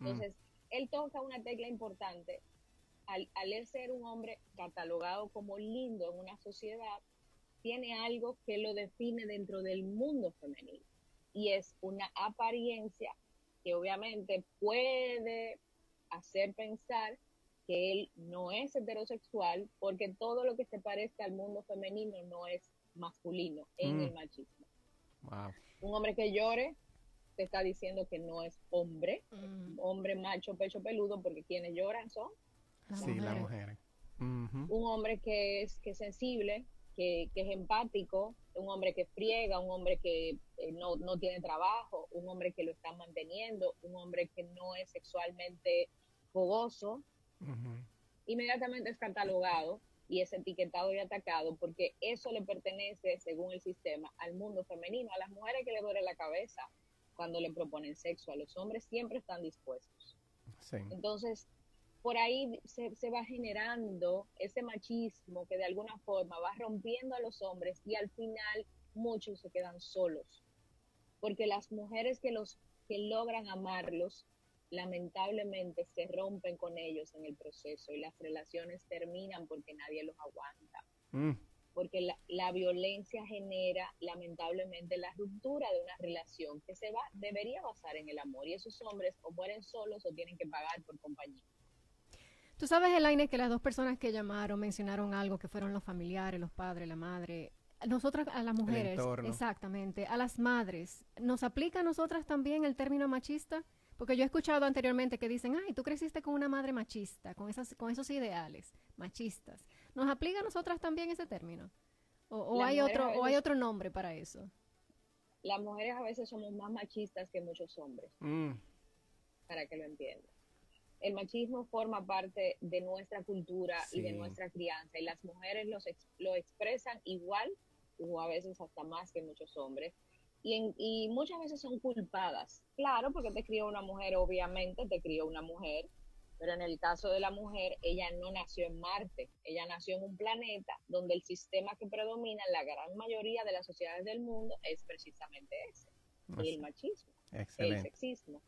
mm,
Entonces, él toca una tecla importante. Al, al él ser un hombre catalogado como lindo en una sociedad, tiene algo que lo define dentro del mundo femenino y es una apariencia que obviamente puede hacer pensar que él no es heterosexual porque todo lo que se parezca al mundo femenino no es masculino en
Mm.
el machismo.
Wow.
Un hombre que llore te está diciendo que no es hombre,
Mm,
hombre macho, pecho peludo, porque quienes lloran son
las
Sí, las
mujeres.
mujeres. Ujú.
un hombre que es, que es sensible, que, que es empático, un hombre que friega, un hombre que eh, no, no tiene trabajo, un hombre que lo está manteniendo, un hombre que no es sexualmente fogoso,
Ujú.
inmediatamente es catalogado y es etiquetado y atacado porque eso le pertenece, según el sistema, al mundo femenino, a las mujeres que le duele la cabeza cuando le proponen sexo, a los hombres siempre están dispuestos.
Sí.
Entonces, por ahí se, se va generando ese machismo que de alguna forma va rompiendo a los hombres y al final muchos se quedan solos. Porque las mujeres que los que logran amarlos, lamentablemente se rompen con ellos en el proceso y las relaciones terminan porque nadie los aguanta.
Mm.
Porque la, la violencia genera lamentablemente la ruptura de una relación que se va, debería basar en el amor. Y esos hombres o mueren solos o tienen que pagar por compañía.
Tú sabes, Elaine, que las dos personas que llamaron mencionaron algo que fueron los familiares, los padres, la madre. Nosotras, a las mujeres, exactamente, a las madres, ¿nos aplica a nosotras también el término machista? Porque yo he escuchado anteriormente que dicen, ay, tú creciste con una madre machista, con, esas, con esos ideales machistas. ¿Nos aplica a nosotras también ese término? ¿O, hay,
mujeres
otro,
a
¿O hay
veces-
otro nombre para eso?
Las mujeres a veces somos más machistas que muchos hombres.
Mm.
para que lo entiendan. El machismo forma parte de nuestra cultura y de nuestra crianza y las mujeres los ex- lo expresan igual o a veces hasta más que muchos hombres y, en- y muchas veces son culpadas. Claro, porque te crió una mujer, obviamente te crió una mujer, pero en el caso de la mujer, ella no nació en Marte, ella nació en un planeta donde el sistema que predomina en la gran mayoría de las sociedades del mundo es precisamente ese, el machismo el sexismo.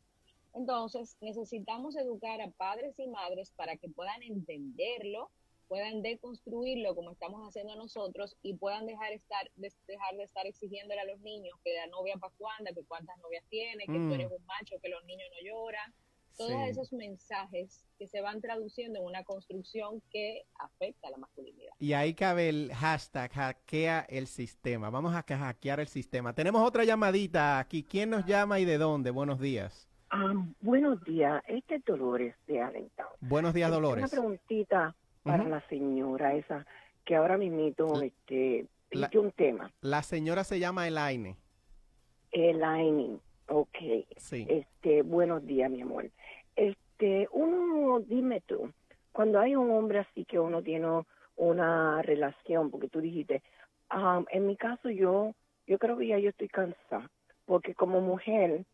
Entonces, necesitamos educar a padres y madres para que puedan entenderlo, puedan deconstruirlo como estamos haciendo nosotros y puedan dejar estar de- dejar de estar exigiéndole a los niños que la novia para cuándo, que cuántas novias tiene, que
Mm.
tú eres un macho, que los niños no lloran. Todos
Sí.
esos mensajes que se van traduciendo en una construcción que afecta a la masculinidad.
Y ahí cabe el hashtag hackea el sistema. Vamos a hackear el sistema. Tenemos otra llamadita aquí. ¿Quién nos llama y de dónde? Buenos días.
Ah, buenos días, este es Dolores de Allentown.
Buenos días,
Una
Dolores.
preguntita para
Ujú.
la señora esa, que ahora mismo este,
La-
un tema,
La señora se llama Elaine.
el lining. Ok,
Sí.
este, buenos días, mi amor. Este, uno, dime tú, cuando hay un hombre así que uno tiene una relación, porque tú dijiste, ah, en mi caso yo, yo creo que ya yo estoy cansada, porque como mujer,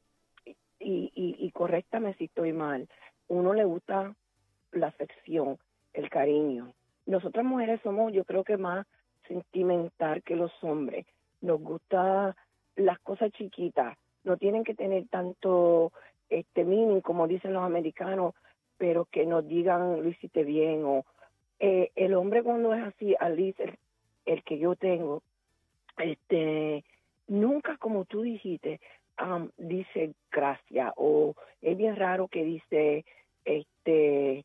y, y, y corréctame si estoy mal, uno le gusta la afección, el cariño. Nosotras mujeres somos, yo creo que más sentimental que los hombres. Nos gusta las cosas chiquitas, no tienen que tener tanto este meaning como dicen los americanos, pero que nos digan lo hiciste bien o eh, el hombre cuando es así, Alice, el, el que yo tengo, este nunca como tú dijiste am, dice gracias o es bien raro que dice este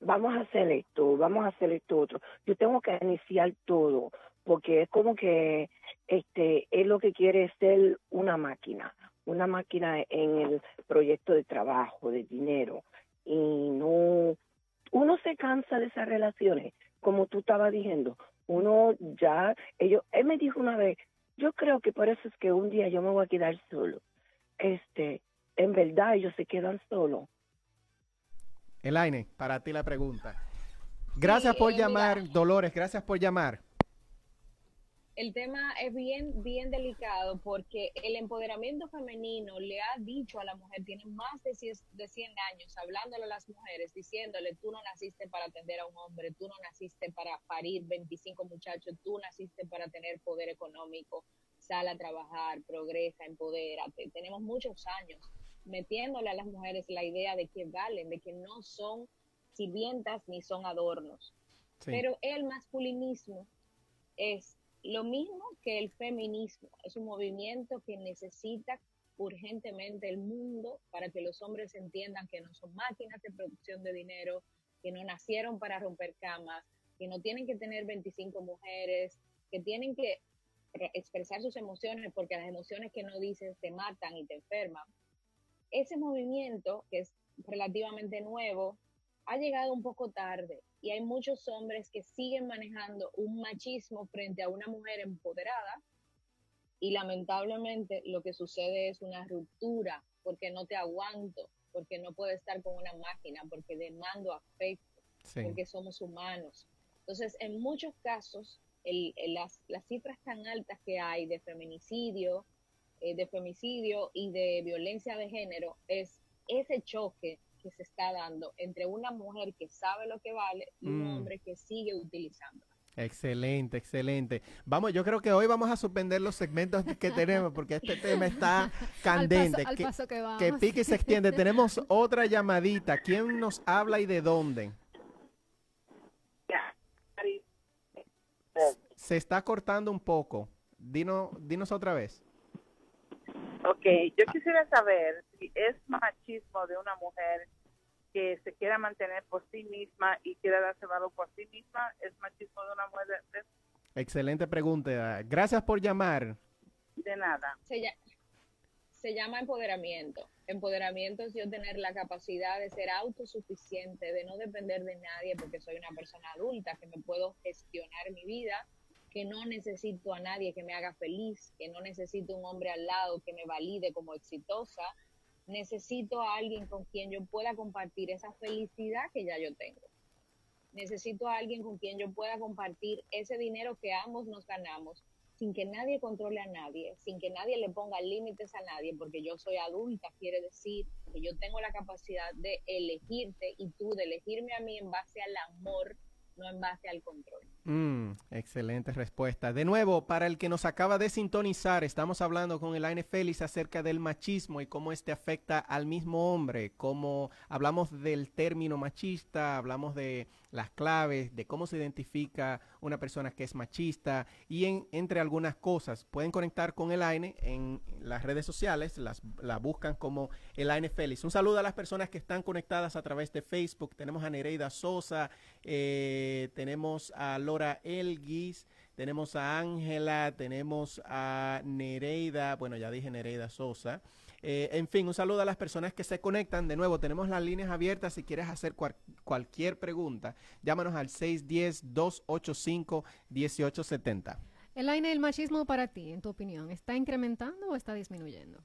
vamos a hacer esto, vamos a hacer esto otro. Yo tengo que iniciar todo porque es como que este él lo que quiere es ser una máquina, una máquina en el proyecto de trabajo, de dinero y no uno se cansa de esas relaciones, como tú estabas diciendo. Uno ya ellos él me dijo una vez, yo creo que por eso es que un día yo me voy a quedar solo. Este, en verdad ellos se quedan solos.
Elaine, para ti la pregunta. Gracias
Sí,
por
mira.
llamar, Dolores, gracias por llamar.
El tema es bien, bien delicado porque el empoderamiento femenino le ha dicho a la mujer, tiene más de 100, de 100 años, hablándole a las mujeres, diciéndole, tú no naciste para atender a un hombre, tú no naciste para parir 25 muchachos, tú naciste para tener poder económico, sal a trabajar, progresa, empodérate. Tenemos muchos años metiéndole a las mujeres la idea de que valen, de que no son sirvientas ni son adornos. Pero el masculinismo es lo mismo que el feminismo, es un movimiento que necesita urgentemente el mundo para que los hombres entiendan que no son máquinas de producción de dinero, que no nacieron para romper camas, que no tienen que tener 25 mujeres, que tienen que expresar sus emociones porque las emociones que no dices te matan y te enferman. Ese movimiento, que es relativamente nuevo, ha llegado un poco tarde y hay muchos hombres que siguen manejando un machismo frente a una mujer empoderada y lamentablemente lo que sucede es una ruptura porque no te aguanto, porque no puedo estar con una máquina, porque demando afecto, porque somos humanos. Entonces, en muchos casos, las, las, cifras tan altas que hay de feminicidio, eh, de femicidio y de violencia de género es ese choque que se está dando entre una mujer que sabe lo que vale y un mm. hombre que sigue utilizando.
Excelente, excelente. Vamos, yo creo que hoy vamos a suspender los segmentos que tenemos porque este tema está candente.
al paso, que,
que pique y se extiende. tenemos otra llamadita. ¿Quién nos habla y de dónde? Se está cortando un poco. Dinos, dinos otra vez.
Ok, yo quisiera saber si es machismo de una mujer que se quiera mantener por sí misma y quiera darse valor por sí misma, es machismo de una mujer.
Excelente pregunta. Gracias por llamar.
De nada.
Se, se llama empoderamiento. Empoderamiento es yo tener la capacidad de ser autosuficiente, de no depender de nadie porque soy una persona adulta, que me puedo gestionar mi vida que no necesito a nadie que me haga feliz, que no necesito un hombre al lado que me valide como exitosa, necesito a alguien con quien yo pueda compartir esa felicidad que ya yo tengo. Necesito a alguien con quien yo pueda compartir ese dinero que ambos nos ganamos sin que nadie controle a nadie, sin que nadie le ponga límites a nadie, porque yo soy adulta, quiere decir que yo tengo la capacidad de elegirte y tú de elegirme a mí en base al amor no en base al control.
Mm, excelente respuesta. De nuevo, para el que nos acaba de sintonizar, estamos hablando con Elaine Félix acerca del machismo y cómo este afecta al mismo hombre, cómo hablamos del término machista, hablamos de las claves, de cómo se identifica una persona que es machista y en, entre algunas cosas. Pueden conectar con Elaine en las redes sociales, las, la buscan como Elaine Félix. Un saludo a las personas que están conectadas a través de Facebook. Tenemos a Nereida Sosa, eh, tenemos a Laura Elguis, tenemos a Ángela, tenemos a Nereida, bueno, ya dije Nereida Sosa. Eh, en fin, un saludo a las personas que se conectan. De nuevo, tenemos las líneas abiertas. Si quieres hacer cualquier pregunta, llámanos al 610-285-1870.
Elaine, ¿el machismo para ti, en tu opinión, está incrementando o está disminuyendo?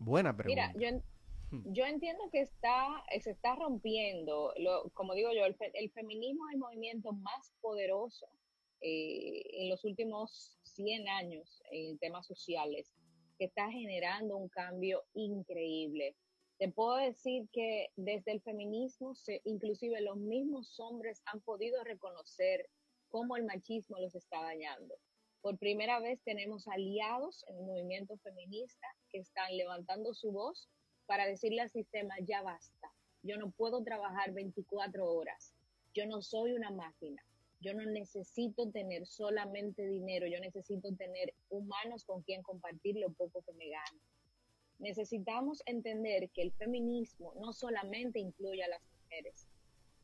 Buena pregunta.
Mira, yo. Yo entiendo que está, se está rompiendo, como digo yo, el, feminismo es el movimiento más poderoso eh, en los últimos 100 años en temas sociales que está generando un cambio increíble. Te puedo decir que desde el feminismo, se, inclusive los mismos hombres han podido reconocer cómo el machismo los está dañando. Por primera vez tenemos aliados en el movimiento feminista que están levantando su voz para decirle al sistema, ya basta, yo no puedo trabajar 24 horas, yo no soy una máquina, yo no necesito tener solamente dinero, yo necesito tener humanos con quien compartir lo poco que me gano. Necesitamos entender que el feminismo no solamente incluye a las mujeres,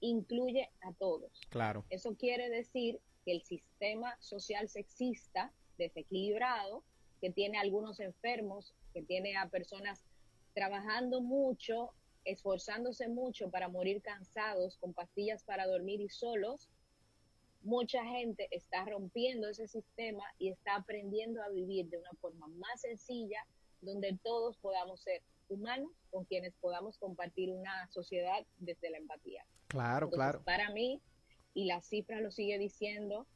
incluye a todos.
Claro.
Eso quiere decir que el sistema social sexista, desequilibrado, que tiene algunos enfermos, que tiene a personas trabajando mucho, esforzándose mucho para morir cansados, con pastillas para dormir y solos, mucha gente está rompiendo ese sistema y está aprendiendo a vivir de una forma más sencilla, donde todos podamos ser humanos con quienes podamos compartir una sociedad desde la empatía.
Claro, claro.
Para mí, y la cifra lo sigue diciendo,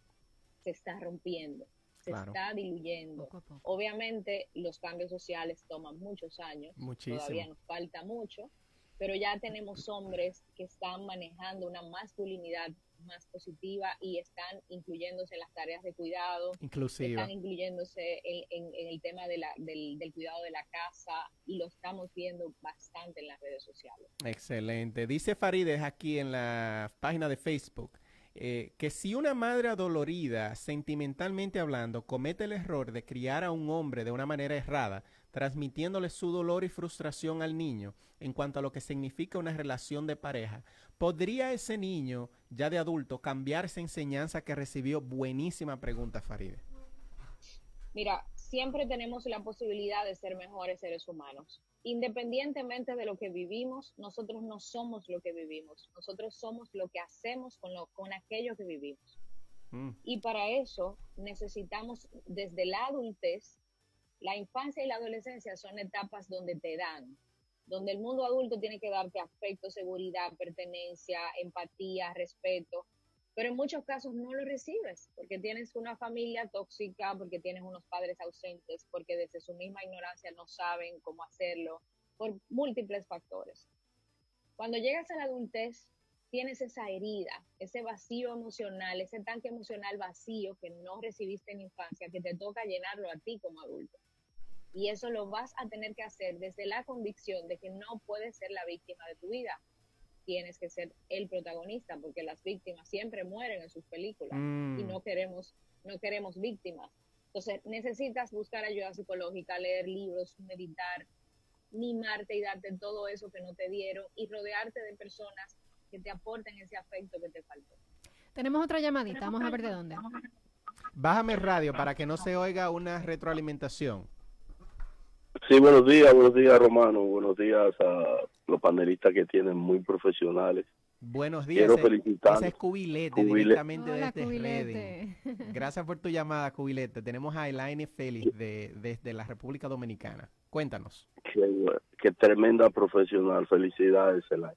se está rompiendo, se está diluyendo. Obviamente los cambios sociales toman muchos años, todavía nos falta mucho, pero ya tenemos hombres que están manejando una masculinidad más positiva y están incluyéndose en las tareas de cuidado,
Inclusiva.
están incluyéndose en, en- en el tema de la, del, del cuidado de la casa y lo estamos viendo bastante en las redes sociales.
Excelente. Dice Farides aquí en la página de Facebook eh, que si una madre adolorida, sentimentalmente hablando, comete el error de criar a un hombre de una manera errada, transmitiéndole su dolor y frustración al niño en cuanto a lo que significa una relación de pareja, ¿podría ese niño, ya de adulto, cambiar esa enseñanza que recibió? Buenísima pregunta, Faride.
Mira, siempre tenemos la posibilidad de ser mejores seres humanos. Independientemente de lo que vivimos, nosotros no somos lo que vivimos. Nosotros somos lo que hacemos con, lo, con aquello que vivimos.
Mm,
Y para eso necesitamos desde la adultez, la infancia y la adolescencia son etapas donde te dan, donde el mundo adulto tiene que darte afecto, seguridad, pertenencia, empatía, respeto, pero en muchos casos no lo recibes porque tienes una familia tóxica, porque tienes unos padres ausentes, porque desde su misma ignorancia no saben cómo hacerlo, por múltiples factores. Cuando llegas a la adultez, tienes esa herida, ese vacío emocional, ese tanque emocional vacío que no recibiste en infancia, que te toca llenarlo a ti como adulto. Y eso lo vas a tener que hacer desde la convicción de que no puedes ser la víctima de tu vida. Tienes que ser el protagonista, porque las víctimas siempre mueren en sus películas
Mm.
y no queremos, no queremos víctimas. Entonces necesitas buscar ayuda psicológica, leer libros, meditar, mimarte y darte todo eso que no te dieron y rodearte de personas que te aporten ese afecto que te faltó.
Tenemos otra llamadita, vamos a ver de dónde.
Bájame radio para que no se oiga una retroalimentación.
Sí, buenos días, buenos días, Romano. Buenos días a los panelistas que tienen muy profesionales.
Buenos días.
Quiero felicitar.
Ese es Cubilete,
Cubile-
directamente
Hola,
desde
Cubilete.
Reading. Gracias por tu llamada, Cubilete. Tenemos a Elaine Félix de, desde la República Dominicana. Cuéntanos.
Qué, tremenda profesional. Felicidades, Elay.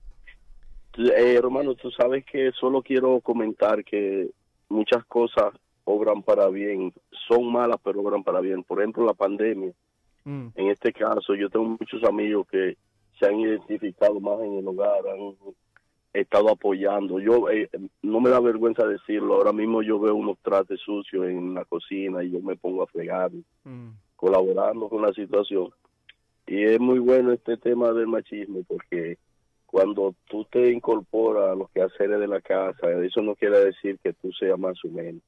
Eh, Romano, tú sabes que solo quiero comentar que muchas cosas obran para bien, son malas, pero obran para bien. Por ejemplo, la pandemia.
Mm,
En este caso, yo tengo muchos amigos que se han identificado más en el hogar, han estado apoyando. Yo eh, no me da vergüenza decirlo. Ahora mismo yo veo unos trates sucios en la cocina y yo me pongo a fregar,
mm,
colaborando con la situación. Y es muy bueno este tema del machismo porque cuando tú te incorporas a los quehaceres de la casa, eso no quiere decir que tú seas más o menos.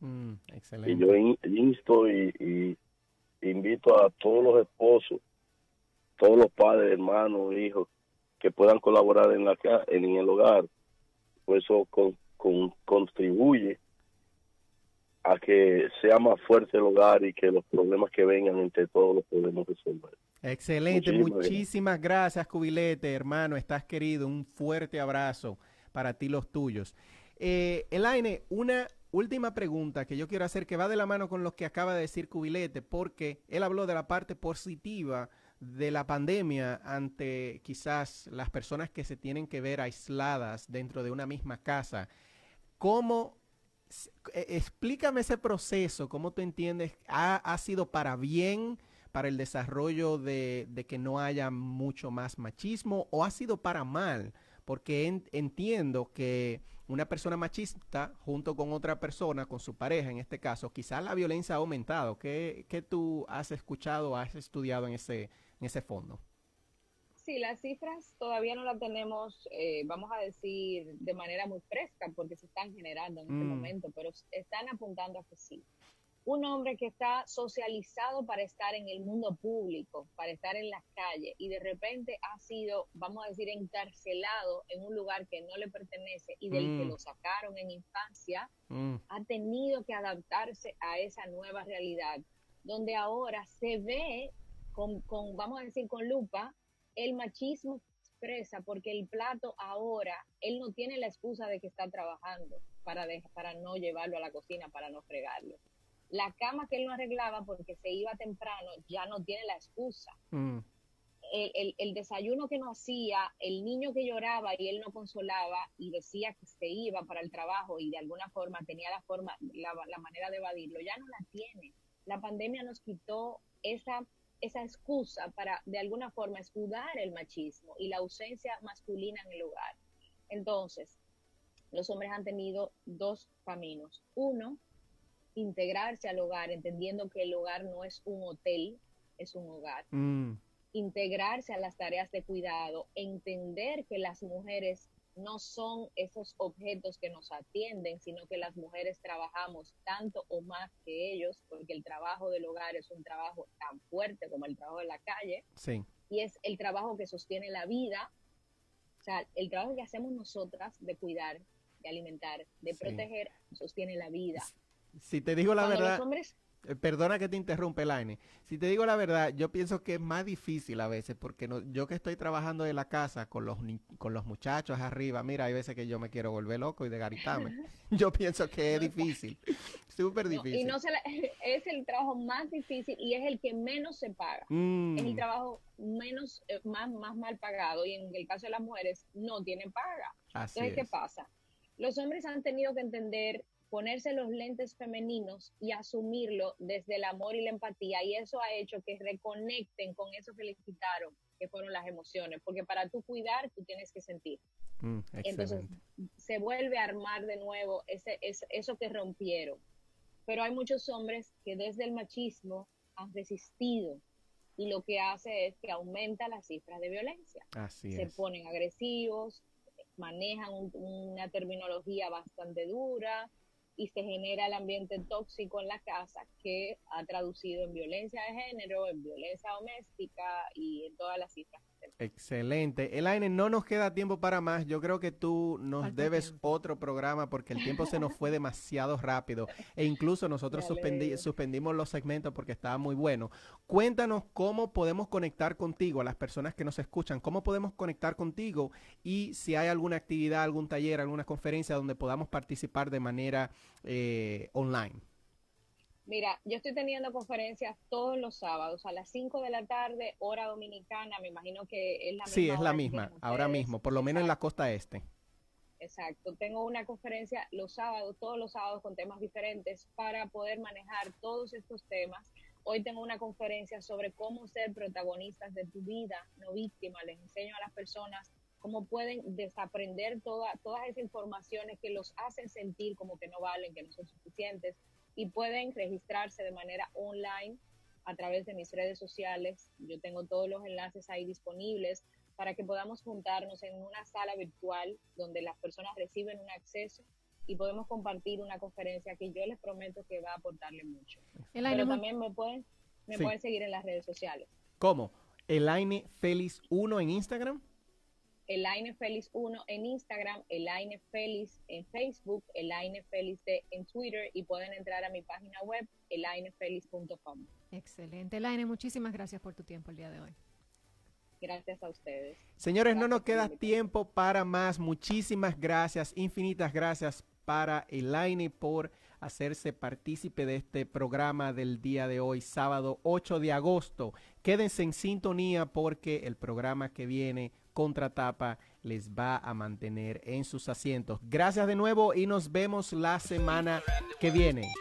mm,
Y
excelente.
yo in- insto y, y invito a todos los esposos, todos los padres, hermanos, hijos, que puedan colaborar en, la, en el hogar, pues eso con- con- contribuye a que sea más fuerte el hogar y que los problemas que vengan entre todos los podemos resolver.
Excelente,
Muchísimas gracias.
muchísimas gracias, Cubilete, hermano, estás querido, un fuerte abrazo para ti los tuyos. Eh, Elaine, una última pregunta que yo quiero hacer que va de la mano con lo que acaba de decir Cubilete, porque él habló de la parte positiva de la pandemia ante quizás las personas que se tienen que ver aisladas dentro de una misma casa. ¿Cómo eh, explícame ese proceso, cómo tú entiendes, ha, ha sido para bien para el desarrollo de, de que no haya mucho más machismo o ha sido para mal? Porque en- entiendo que una persona machista junto con otra persona, con su pareja en este caso, quizás la violencia ha aumentado. ¿Qué, qué tú has escuchado, has estudiado en ese, en ese fondo?
Sí, las cifras todavía no las tenemos, eh, vamos a decir, de manera muy fresca porque se están generando en este
Mm.
momento, pero están apuntando a que sí. Un hombre que está socializado para estar en el mundo público, para estar en las calles y de repente ha sido, vamos a decir, encarcelado en un lugar que no le pertenece y del que
Mm.
lo sacaron en infancia,
Mm,
ha tenido que adaptarse a esa nueva realidad, donde ahora se ve con, con, vamos a decir, con lupa, el machismo expresa, porque el plato ahora, él no tiene la excusa de que está trabajando para, de- para no llevarlo a la cocina, para no fregarlo. La cama que él no arreglaba porque se iba temprano, ya no tiene la excusa
mm,
el, el- el desayuno que no hacía, el niño que lloraba y él no consolaba y decía que se iba para el trabajo y de alguna forma tenía la forma, la, la manera de evadirlo, ya no la tiene. La pandemia nos quitó esa, esa excusa para de alguna forma escudar el machismo y la ausencia masculina en el hogar. Entonces, los hombres han tenido dos caminos. Uno, integrarse al hogar, entendiendo que el hogar no es un hotel, es un hogar.
Mm,
Integrarse a las tareas de cuidado, entender que las mujeres no son esos objetos que nos atienden, sino que las mujeres trabajamos tanto o más que ellos, porque el trabajo del hogar es un trabajo tan fuerte como el trabajo de la calle,
sí.
y es el trabajo que sostiene la vida, o sea, el trabajo que hacemos nosotras de cuidar, de alimentar, de
Sí.
proteger, sostiene la vida.
Si te digo la verdad, eh, perdona que te interrumpe, Elaine. Si te digo la verdad, yo pienso que es más difícil a veces, porque no- yo que estoy trabajando en la casa con los, con los muchachos arriba, mira, hay veces que yo me quiero volver loco y de garitame. Yo pienso que es difícil, súper
no,
difícil.
y no se la- es el trabajo más difícil y es el que menos se paga.
Mm,
Es el trabajo menos, eh, más, más mal pagado y en el caso de las mujeres no tienen paga.
así
Entonces, ¿qué
es.
pasa? Los hombres han tenido que entender, ponerse los lentes femeninos y asumirlo desde el amor y la empatía, y eso ha hecho que reconecten con eso que les quitaron, que fueron las emociones, porque para tú cuidar, tú tienes que sentir.
Mm,
Entonces, se vuelve a armar de nuevo ese, ese- eso que rompieron. Pero hay muchos hombres que desde el machismo han resistido y lo que hace es que aumenta las cifras de violencia
Así
se
es.
ponen agresivos, manejan un- una terminología bastante dura y se genera el ambiente tóxico en la casa que ha traducido en violencia de género, en violencia doméstica y en todas las cifras.
Excelente. Elaine, no nos queda tiempo para más. Yo creo que tú nos
Falta
debes
tiempo.
otro programa porque el tiempo se nos fue demasiado rápido. E incluso nosotros suspendi- suspendimos los segmentos porque estaba muy bueno. Cuéntanos cómo podemos conectar contigo, a las personas que nos escuchan, cómo podemos conectar contigo y si hay alguna actividad, algún taller, alguna conferencia donde podamos participar de manera eh, online.
Mira, yo estoy teniendo conferencias todos los sábados a las 5 de la tarde, hora dominicana, me imagino que es la misma.
Sí, es la misma, ahora mismo, por lo menos en la costa este.
Exacto, tengo una conferencia los sábados, todos los sábados con temas diferentes para poder manejar todos estos temas. Hoy tengo una conferencia sobre cómo ser protagonistas de tu vida, no víctimas. Les enseño a las personas cómo pueden desaprender toda, todas esas informaciones que los hacen sentir como que no valen, que no son suficientes y pueden registrarse de manera online a través de mis redes sociales. Yo tengo todos los enlaces ahí disponibles para que podamos juntarnos en una sala virtual donde las personas reciben un acceso y podemos compartir una conferencia que yo les prometo que va a aportarle mucho.
Elaine,
Pero también me pueden, me
Sí.
pueden seguir en las redes sociales.
¿Cómo? Elaine Félix 1 en Instagram.
Elaine Félix 1 en Instagram, Elaine Félix en Facebook, Elaine Félix de- en Twitter y pueden entrar a mi página web, elainefélix.com.
Excelente. Elaine, muchísimas gracias por tu tiempo el día de hoy.
Gracias a ustedes.
Señores, no nos queda tiempo para más. Muchísimas gracias, infinitas gracias para Elaine por hacerse partícipe de este programa del día de hoy, sábado 8 de agosto. Quédense en sintonía porque el programa que viene, Contratapa, les va a mantener en sus asientos. Gracias de nuevo y nos vemos la semana que viene.